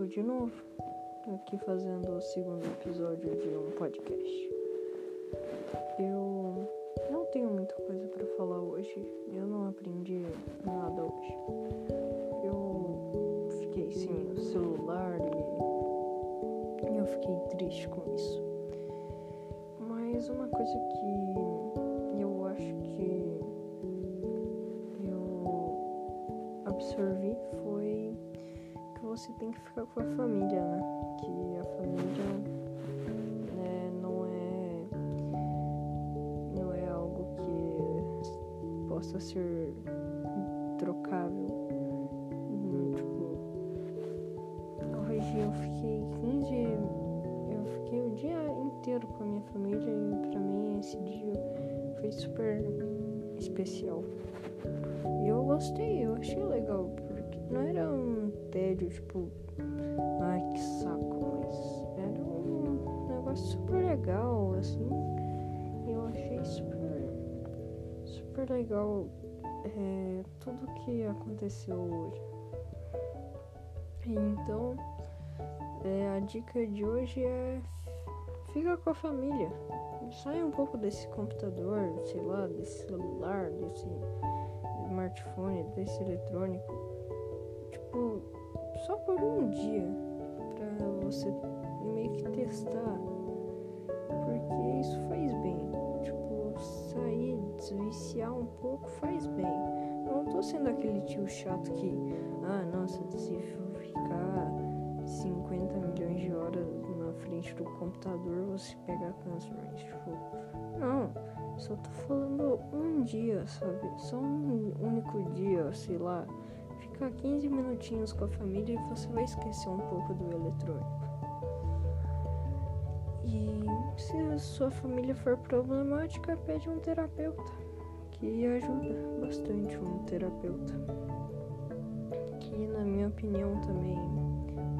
de novo, aqui fazendo o segundo episódio de um podcast. Eu não tenho muita coisa para falar hoje, eu não aprendi nada hoje. Eu fiquei sem o celular e eu fiquei triste com isso. Mas uma coisa que eu acho que eu absorvi você tem que ficar com a família, né? Que a família né, não é não é algo que possa ser trocável. Hum, Tipo, hoje eu fiquei 15 eu fiquei o dia inteiro com a minha família e pra mim esse dia foi super especial. E eu gostei, eu achei legal, não era um tédio, tipo, ai que saco, mas era um negócio super legal, assim. Eu achei super, super legal é, tudo que aconteceu hoje. Então, é, a dica de hoje é fica com a família. Sai um pouco desse computador, sei lá, desse celular, desse smartphone, desse eletrônico. Tipo, só por um dia. Pra você meio que testar. Porque isso faz bem. Tipo, sair, desviciar um pouco faz bem. Não tô sendo aquele tio chato que, ah, nossa, se ficar 50 milhões de horas na frente do computador, você pega câncer. Mas, tipo, não. Só tô falando um dia, sabe? Só um único dia, sei lá. Ficar 15 minutinhos com a família e você vai esquecer um pouco do eletrônico. E se a sua família for problemática, pede um terapeuta. Que ajuda bastante um terapeuta. Que na minha opinião também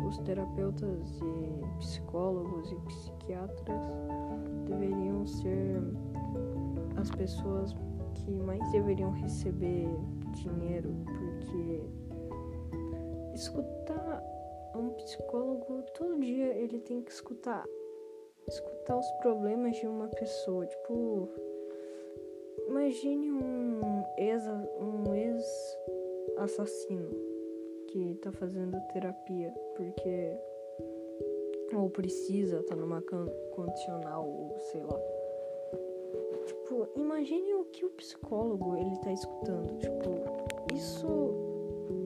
os terapeutas e psicólogos e psiquiatras deveriam ser as pessoas que mais deveriam receber dinheiro, porque escutar um psicólogo todo dia ele tem que escutar escutar os problemas de uma pessoa, tipo imagine um ex um ex assassino que tá fazendo terapia porque ou precisa tá numa condicional ou sei lá Tipo, imagine o que o psicólogo ele tá escutando. Tipo, isso.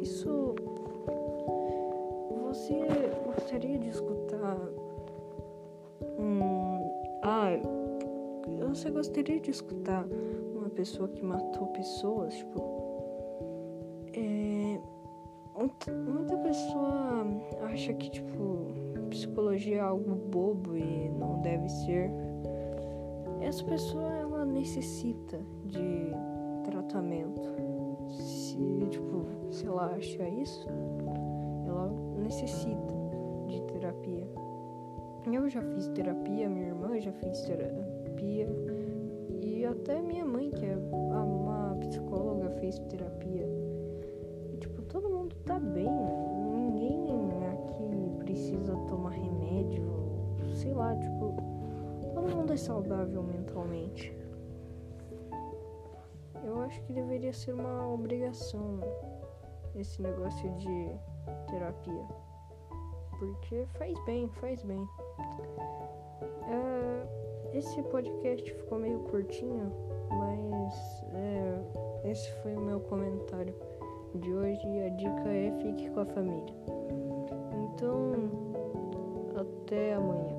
Isso. Você gostaria de escutar. Um. Ah, você gostaria de escutar uma pessoa que matou pessoas? Tipo. É. Muita pessoa acha que, tipo, psicologia é algo bobo e não deve ser. Essa pessoa ela necessita de tratamento. Se, tipo, se ela acha isso, ela necessita de terapia. Eu já fiz terapia, minha irmã já fez terapia e até minha mãe, que é uma psicóloga, fez terapia. E, tipo, todo mundo tá bem. Ninguém aqui precisa tomar remédio, sei lá, tipo, todo mundo é saudável mentalmente. Eu acho que deveria ser uma obrigação esse negócio de terapia. Porque faz bem, faz bem. É, esse podcast ficou meio curtinho, mas é, esse foi o meu comentário de hoje e a dica é fique com a família. Então, até amanhã.